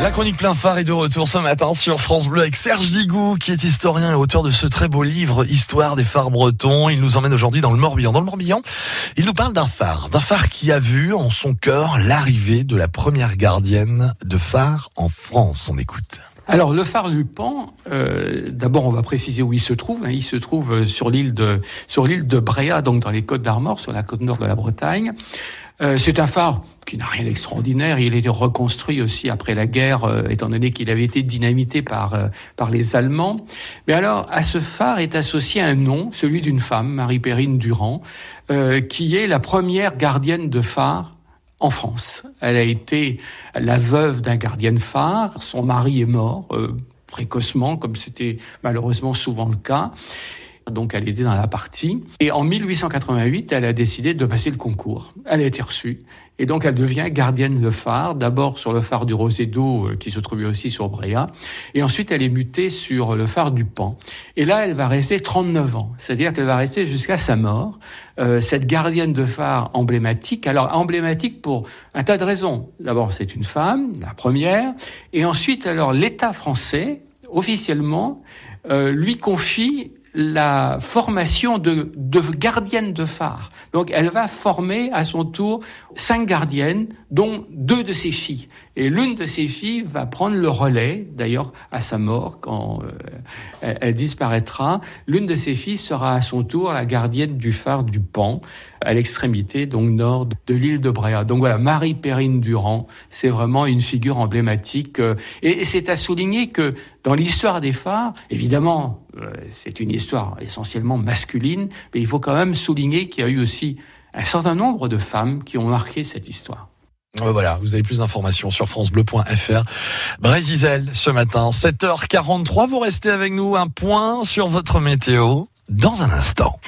La chronique plein phare est de retour ce matin sur France Bleu avec Serge Digou, qui est historien et auteur de ce très beau livre Histoire des phares bretons. Il nous emmène aujourd'hui dans le Morbihan. Dans le Morbihan, il nous parle d'un phare, d'un phare qui a vu en son cœur l'arrivée de la première gardienne de phare en France. On écoute. Alors le phare du Pan, euh, d'abord on va préciser où il se trouve. Hein. Il se trouve euh, sur l'île de sur l'île de Bréa, donc dans les Côtes d'Armor, sur la côte nord de la Bretagne. Euh, c'est un phare qui n'a rien d'extraordinaire. Il a été reconstruit aussi après la guerre, euh, étant donné qu'il avait été dynamité par euh, par les Allemands. Mais alors à ce phare est associé un nom, celui d'une femme, Marie-Périne Durand, qui est la première gardienne de phare en France. Elle a été la veuve d'un gardien de phare. Son mari est mort euh, précocement, comme c'était malheureusement souvent le cas. Donc elle était dans la partie. Et en 1888, elle a décidé de passer le concours. Elle a été reçue. Et donc elle devient gardienne de phare, d'abord sur le phare du Rosédo, euh, qui se trouvait aussi sur Bréa. Et ensuite elle est mutée sur le phare du Pan. Et là, elle va rester 39 ans. C'est-à-dire qu'elle va rester jusqu'à sa mort. Euh, cette gardienne de phare emblématique. Alors emblématique pour un tas de raisons. D'abord, c'est une femme, la première. Et ensuite, alors l'État français, officiellement, euh, lui confie la formation de, de gardienne de phare. Donc elle va former à son tour cinq gardiennes, dont deux de ses filles. Et l'une de ses filles va prendre le relais, d'ailleurs à sa mort, quand euh, elle, disparaîtra. L'une de ses filles sera à son tour la gardienne du phare du Pan, à l'extrémité donc nord de l'île de Bréa. Donc voilà, Marie Perrine Durand, c'est vraiment une figure emblématique. Euh, et, et c'est à souligner que dans l'histoire des phares, évidemment, euh, c'est une histoire essentiellement masculine, mais il faut quand même souligner qu'il y a eu aussi un certain nombre de femmes qui ont marqué cette histoire. Voilà, vous avez plus d'informations sur francebleu.fr. Brésil ce matin, 7h43, vous restez avec nous, un point sur votre météo dans un instant.